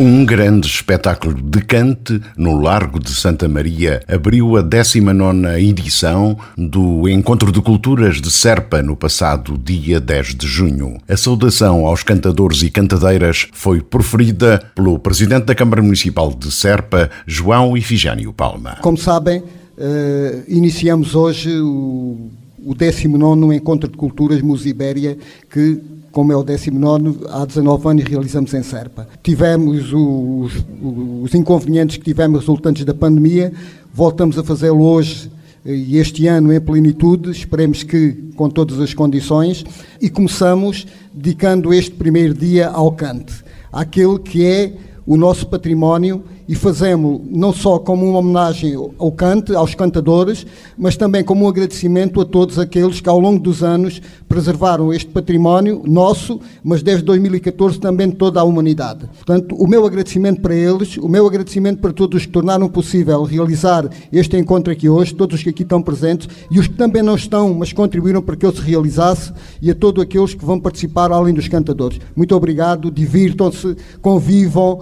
Um grande espetáculo de cante no Largo de Santa Maria abriu a 19 edição do Encontro de Culturas de Serpa no passado dia 10 de junho. A saudação aos cantadores e cantadeiras foi proferida pelo Presidente da Câmara Municipal de Serpa, João Ifigênio Palma. Como sabem, uh, iniciamos hoje o, o 19 Encontro de Culturas Musibéria que como é o 19, há 19 anos realizamos em Serpa. Tivemos os, os inconvenientes que tivemos resultantes da pandemia, voltamos a fazê-lo hoje e este ano em plenitude, esperemos que com todas as condições, e começamos dedicando este primeiro dia ao cante, àquele que é o nosso património e fazemos não só como uma homenagem ao cante, aos cantadores, mas também como um agradecimento a todos aqueles que ao longo dos anos preservaram este património nosso, mas desde 2014 também de toda a humanidade. Portanto, o meu agradecimento para eles, o meu agradecimento para todos os que tornaram possível realizar este encontro aqui hoje, todos os que aqui estão presentes e os que também não estão, mas contribuíram para que ele se realizasse e a todos aqueles que vão participar além dos cantadores. Muito obrigado, divirtam-se, convivam,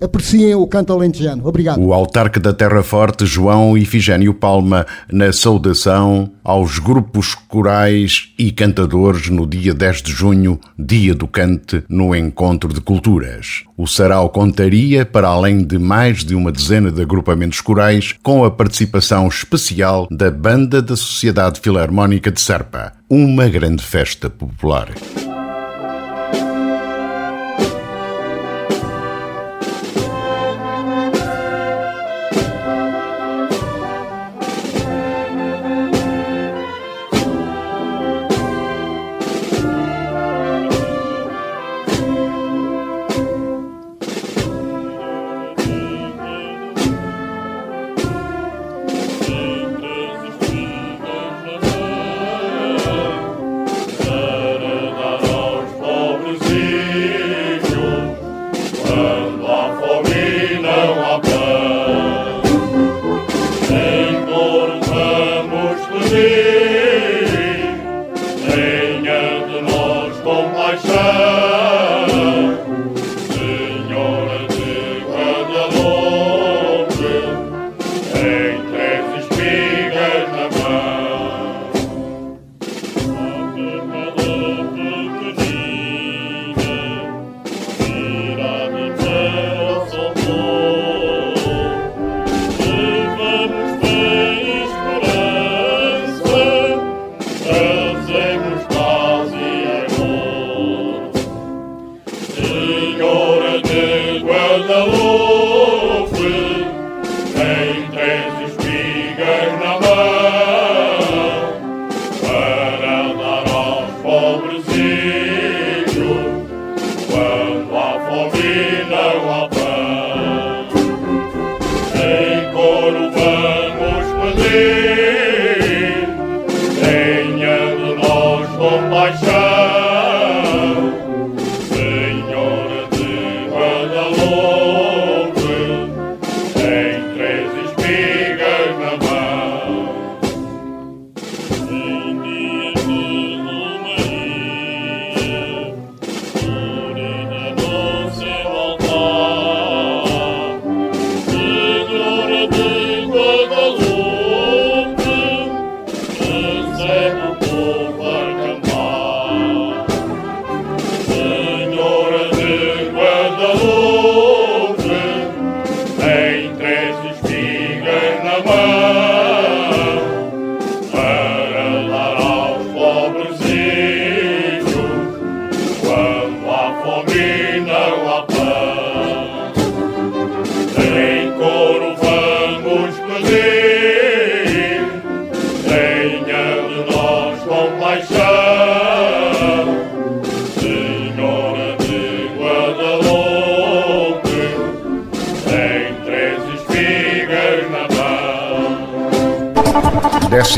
apreciem o canto alentejano. Obrigado. O autarca da Terra Forte, João Ifigênio Palma, na saudação aos grupos corais e cantadores no dia 10 de junho, dia do cante, no Encontro de Culturas. O sarau contaria, para além de mais de uma dezena de agrupamentos corais, com a participação especial da Banda da Sociedade Filarmónica de Serpa, uma grande festa popular.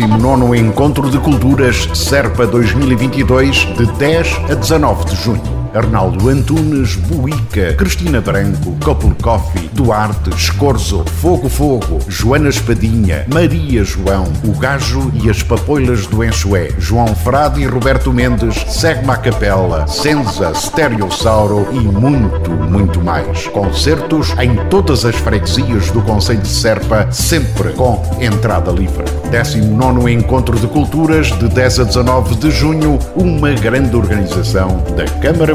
Nono Encontro de Culturas Serpa 2022, de 10 a 19 de junho. Arnaldo Antunes, Buica, Cristina Branco, Couple Coffee, Duarte, Escorzo, Fogo Fogo, Joana Espadinha, Maria João, O Gajo e as Papoilas do Enxué, João Frade e Roberto Mendes, Segma Capela, Senza, Stereossauro e muito, muito mais. Concertos em todas as freguesias do Conselho de Serpa, sempre com entrada livre. 19 Encontro de Culturas, de 10 a 19 de junho, uma grande organização da Câmara